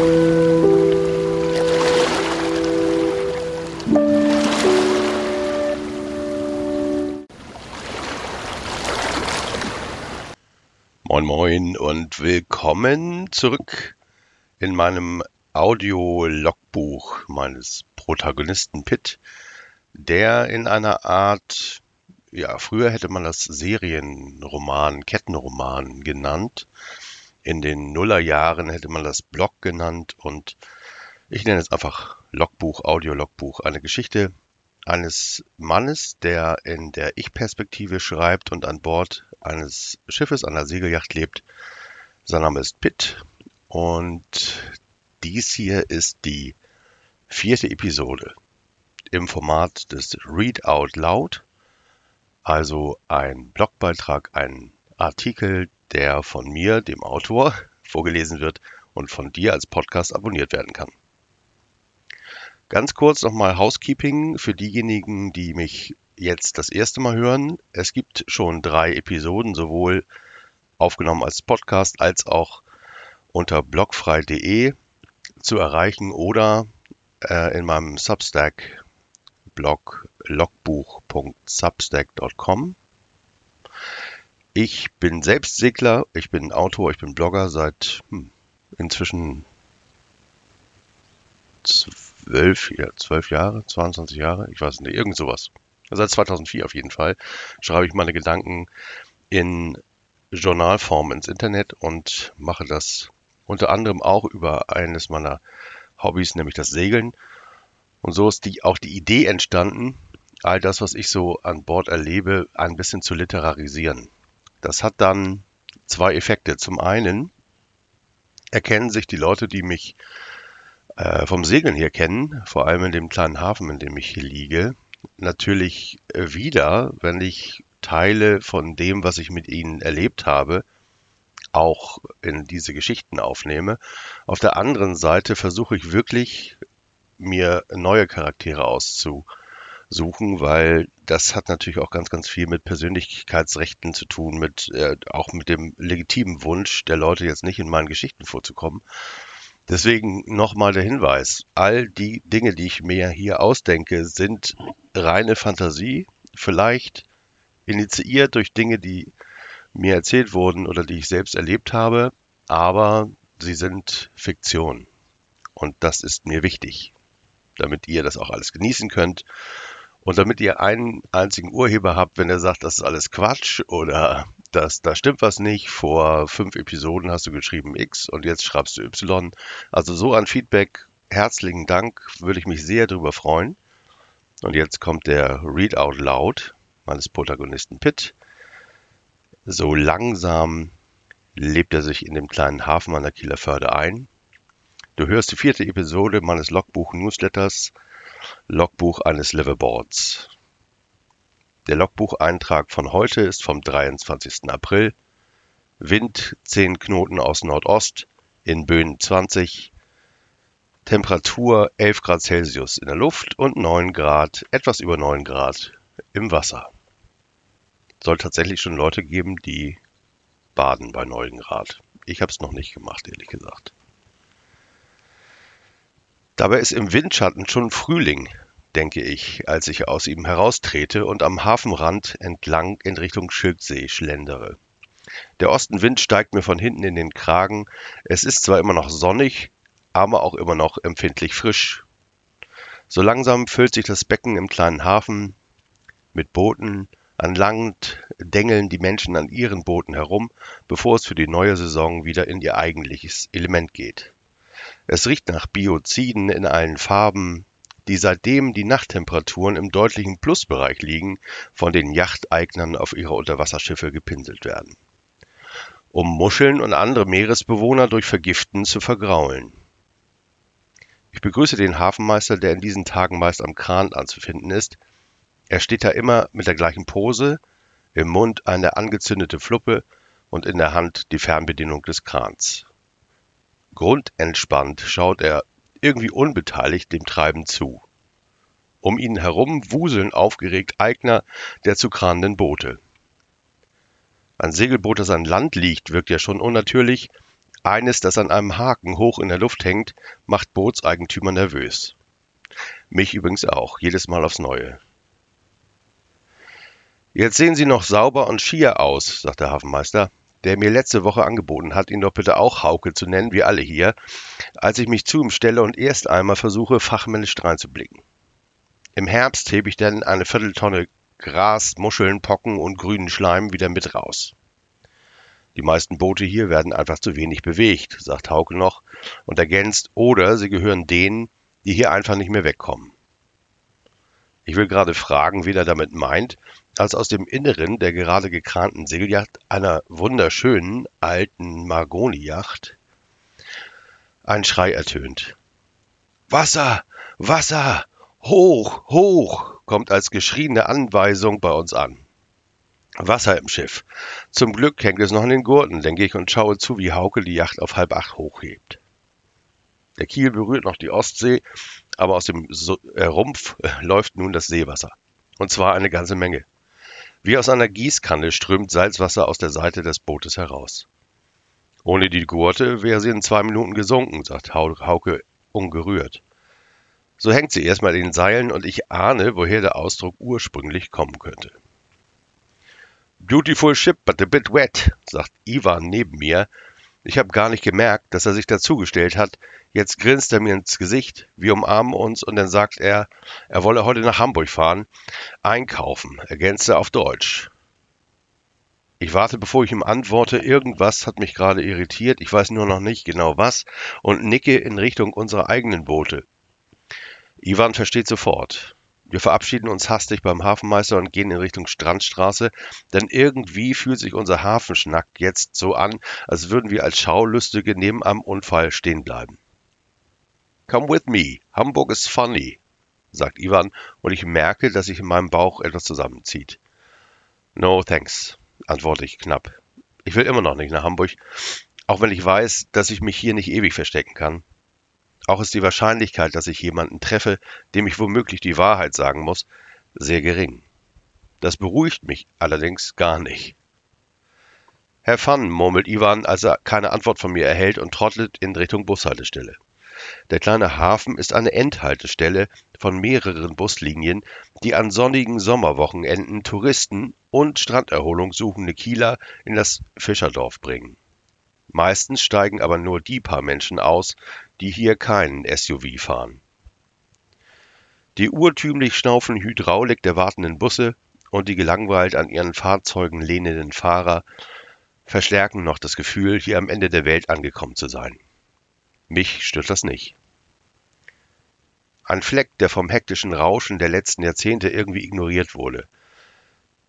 Moin Moin und willkommen zurück in meinem Audio-Logbuch meines Protagonisten Pitt, der in einer Art, ja, früher hätte man das Serienroman, Kettenroman genannt. In den Nullerjahren hätte man das Blog genannt und ich nenne es einfach Logbuch, Audio-Logbuch. Eine Geschichte eines Mannes, der in der Ich-Perspektive schreibt und an Bord eines Schiffes, einer Segelyacht lebt. Sein Name ist Pitt und dies hier ist die vierte Episode im Format des Read Out Loud, also ein Blogbeitrag, ein Artikel, der von mir, dem Autor, vorgelesen wird und von dir als Podcast abonniert werden kann. Ganz kurz nochmal Housekeeping für diejenigen, die mich jetzt das erste Mal hören. Es gibt schon drei Episoden, sowohl aufgenommen als Podcast als auch unter blogfrei.de zu erreichen oder äh, in meinem Substack Blog logbuch.substack.com. Ich bin selbst Segler, ich bin Autor, ich bin Blogger seit hm, inzwischen zwölf, zwölf Jahre, 22 Jahre, ich weiß nicht, irgend sowas. Seit 2004 auf jeden Fall schreibe ich meine Gedanken in Journalform ins Internet und mache das unter anderem auch über eines meiner Hobbys, nämlich das Segeln. Und so ist die, auch die Idee entstanden, all das, was ich so an Bord erlebe, ein bisschen zu literarisieren. Das hat dann zwei Effekte. Zum einen erkennen sich die Leute, die mich äh, vom Segeln hier kennen, vor allem in dem kleinen Hafen, in dem ich hier liege, natürlich wieder, wenn ich Teile von dem, was ich mit ihnen erlebt habe, auch in diese Geschichten aufnehme. Auf der anderen Seite versuche ich wirklich, mir neue Charaktere auszusuchen, weil das hat natürlich auch ganz, ganz viel mit Persönlichkeitsrechten zu tun, mit äh, auch mit dem legitimen Wunsch der Leute jetzt nicht in meinen Geschichten vorzukommen. Deswegen nochmal der Hinweis, all die Dinge, die ich mir hier ausdenke, sind reine Fantasie, vielleicht initiiert durch Dinge, die mir erzählt wurden oder die ich selbst erlebt habe, aber sie sind Fiktion. Und das ist mir wichtig, damit ihr das auch alles genießen könnt und damit ihr einen einzigen Urheber habt, wenn er sagt, das ist alles Quatsch oder das, da stimmt was nicht, vor fünf Episoden hast du geschrieben X und jetzt schreibst du Y. Also so ein Feedback, herzlichen Dank, würde ich mich sehr darüber freuen. Und jetzt kommt der Read Out Loud meines Protagonisten Pitt. So langsam lebt er sich in dem kleinen Hafen an der Kieler Förde ein. Du hörst die vierte Episode meines Logbuch-Newsletters, Logbuch eines Liveaboards. Der Logbucheintrag von heute ist vom 23. April. Wind 10 Knoten aus Nordost, in Böen 20, Temperatur 11 Grad Celsius in der Luft und 9 Grad, etwas über 9 Grad im Wasser. Soll tatsächlich schon Leute geben, die baden bei 9 Grad. Ich habe es noch nicht gemacht, ehrlich gesagt. Dabei ist im Windschatten schon Frühling, denke ich, als ich aus ihm heraustrete und am Hafenrand entlang in Richtung Schilksee schlendere. Der Ostenwind steigt mir von hinten in den Kragen. Es ist zwar immer noch sonnig, aber auch immer noch empfindlich frisch. So langsam füllt sich das Becken im kleinen Hafen mit Booten. An Land dengeln die Menschen an ihren Booten herum, bevor es für die neue Saison wieder in ihr eigentliches Element geht. Es riecht nach Bioziden in allen Farben, die seitdem die Nachttemperaturen im deutlichen Plusbereich liegen, von den Yachteignern auf ihre Unterwasserschiffe gepinselt werden. Um Muscheln und andere Meeresbewohner durch Vergiften zu vergraulen. Ich begrüße den Hafenmeister, der in diesen Tagen meist am Kran anzufinden ist. Er steht da immer mit der gleichen Pose, im Mund eine angezündete Fluppe und in der Hand die Fernbedienung des Krans. Grundentspannt schaut er irgendwie unbeteiligt dem Treiben zu. Um ihn herum wuseln aufgeregt Eigner der zu kranenden Boote. Ein Segelboot, das an Land liegt, wirkt ja schon unnatürlich, Eines, das an einem Haken hoch in der Luft hängt, macht Bootseigentümer nervös. Mich übrigens auch, jedes Mal aufs Neue. Jetzt sehen Sie noch sauber und schier aus, sagt der Hafenmeister, der mir letzte Woche angeboten hat, ihn doch bitte auch Hauke zu nennen, wie alle hier, als ich mich zu ihm stelle und erst einmal versuche, fachmännisch dreinzublicken. Im Herbst hebe ich dann eine Vierteltonne Gras, Muscheln, Pocken und grünen Schleim wieder mit raus. Die meisten Boote hier werden einfach zu wenig bewegt, sagt Hauke noch und ergänzt, oder sie gehören denen, die hier einfach nicht mehr wegkommen. Ich will gerade fragen, wen er damit meint, als aus dem Inneren der gerade gekranten Segelyacht, einer wunderschönen alten Margoni-Yacht, ein Schrei ertönt. Wasser! Wasser! Hoch! Hoch! kommt als geschrieene Anweisung bei uns an. Wasser im Schiff. Zum Glück hängt es noch in den Gurten, denke ich und schaue zu, wie Hauke die Yacht auf halb acht hochhebt. Der Kiel berührt noch die Ostsee, aber aus dem äh, Rumpf äh, läuft nun das Seewasser. Und zwar eine ganze Menge. Wie aus einer Gießkanne strömt Salzwasser aus der Seite des Bootes heraus. Ohne die Gurte wäre sie in zwei Minuten gesunken, sagt Hauke ungerührt. So hängt sie erstmal in den Seilen und ich ahne, woher der Ausdruck ursprünglich kommen könnte. Beautiful ship, but a bit wet, sagt Ivan neben mir. Ich habe gar nicht gemerkt, dass er sich dazugestellt hat. Jetzt grinst er mir ins Gesicht, wir umarmen uns und dann sagt er, er wolle heute nach Hamburg fahren, einkaufen, ergänzt er auf Deutsch. Ich warte, bevor ich ihm antworte, irgendwas hat mich gerade irritiert, ich weiß nur noch nicht genau was, und nicke in Richtung unserer eigenen Boote. Ivan versteht sofort. Wir verabschieden uns hastig beim Hafenmeister und gehen in Richtung Strandstraße, denn irgendwie fühlt sich unser Hafenschnack jetzt so an, als würden wir als Schaulustige neben einem Unfall stehen bleiben. Come with me, Hamburg is funny, sagt Ivan, und ich merke, dass sich in meinem Bauch etwas zusammenzieht. No thanks, antworte ich knapp. Ich will immer noch nicht nach Hamburg, auch wenn ich weiß, dass ich mich hier nicht ewig verstecken kann. Auch ist die Wahrscheinlichkeit, dass ich jemanden treffe, dem ich womöglich die Wahrheit sagen muss, sehr gering. Das beruhigt mich allerdings gar nicht. Herr Fun, murmelt Ivan, als er keine Antwort von mir erhält und trottelt in Richtung Bushaltestelle. Der kleine Hafen ist eine Endhaltestelle von mehreren Buslinien, die an sonnigen Sommerwochenenden Touristen und Stranderholung suchende Kieler in das Fischerdorf bringen. Meistens steigen aber nur die paar Menschen aus, die hier keinen SUV fahren. Die urtümlich schnaufende Hydraulik der wartenden Busse und die gelangweilt an ihren Fahrzeugen lehnenden Fahrer verstärken noch das Gefühl, hier am Ende der Welt angekommen zu sein. Mich stört das nicht. Ein Fleck, der vom hektischen Rauschen der letzten Jahrzehnte irgendwie ignoriert wurde.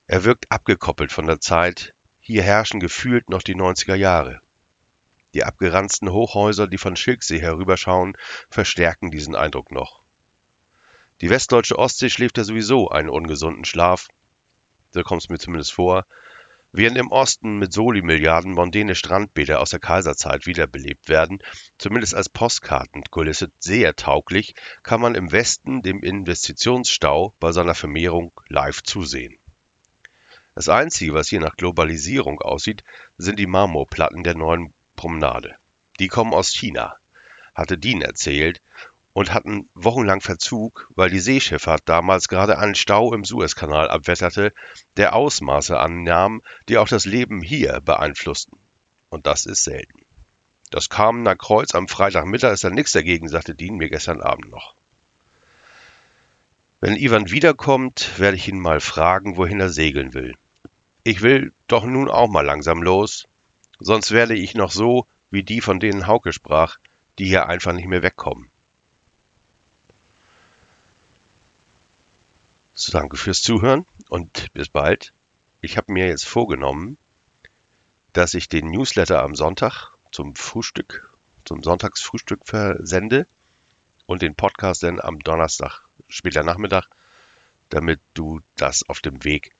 Er wirkt abgekoppelt von der Zeit, hier herrschen gefühlt noch die 90er Jahre. Die abgeranzten Hochhäuser, die von Schilksee herüberschauen, verstärken diesen Eindruck noch. Die westdeutsche Ostsee schläft ja sowieso einen ungesunden Schlaf, so kommt es mir zumindest vor, während im Osten mit Soli-Milliarden mondäne Strandbäder aus der Kaiserzeit wiederbelebt werden, zumindest als Postkartenkulisse sehr tauglich, kann man im Westen dem Investitionsstau bei seiner Vermehrung live zusehen. Das Einzige, was hier nach Globalisierung aussieht, sind die Marmorplatten der neuen Promenade. Die kommen aus China, hatte Dean erzählt, und hatten wochenlang Verzug, weil die Seeschifffahrt damals gerade einen Stau im Suezkanal abwetterte, der Ausmaße annahm, die auch das Leben hier beeinflussten. Und das ist selten. Das Kamener Kreuz am Freitagmittag ist da nichts dagegen, sagte Dean mir gestern Abend noch. Wenn Ivan wiederkommt, werde ich ihn mal fragen, wohin er segeln will. Ich will doch nun auch mal langsam los, Sonst werde ich noch so wie die, von denen Hauke sprach, die hier einfach nicht mehr wegkommen. So, danke fürs Zuhören und bis bald. Ich habe mir jetzt vorgenommen, dass ich den Newsletter am Sonntag zum Frühstück, zum Sonntagsfrühstück versende und den Podcast dann am Donnerstag, später Nachmittag, damit du das auf dem Weg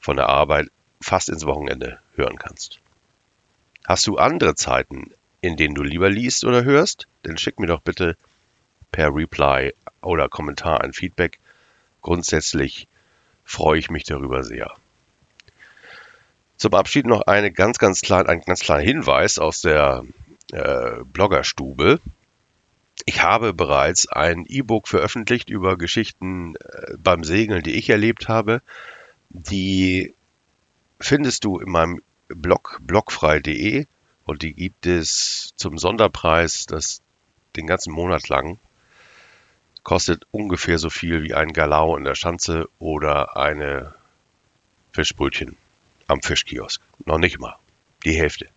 von der Arbeit fast ins Wochenende hören kannst. Hast du andere Zeiten, in denen du lieber liest oder hörst? Dann schick mir doch bitte per Reply oder Kommentar ein Feedback. Grundsätzlich freue ich mich darüber sehr. Zum Abschied noch eine ganz, ganz klein, ein ganz kleiner Hinweis aus der äh, Bloggerstube. Ich habe bereits ein E-Book veröffentlicht über Geschichten äh, beim Segeln, die ich erlebt habe. Die findest du in meinem Blog blogfrei.de und die gibt es zum Sonderpreis, das den ganzen Monat lang kostet ungefähr so viel wie ein Galau in der Schanze oder eine Fischbrötchen am Fischkiosk. Noch nicht mal. Die Hälfte.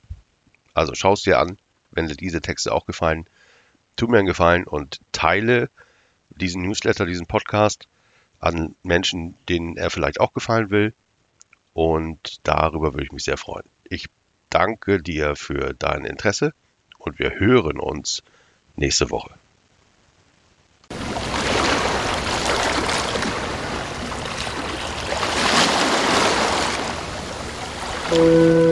Also schau es dir an, wenn dir diese Texte auch gefallen. Tu mir einen Gefallen und teile diesen Newsletter, diesen Podcast an Menschen, denen er vielleicht auch gefallen will. Und darüber würde ich mich sehr freuen. Ich danke dir für dein Interesse und wir hören uns nächste Woche. Música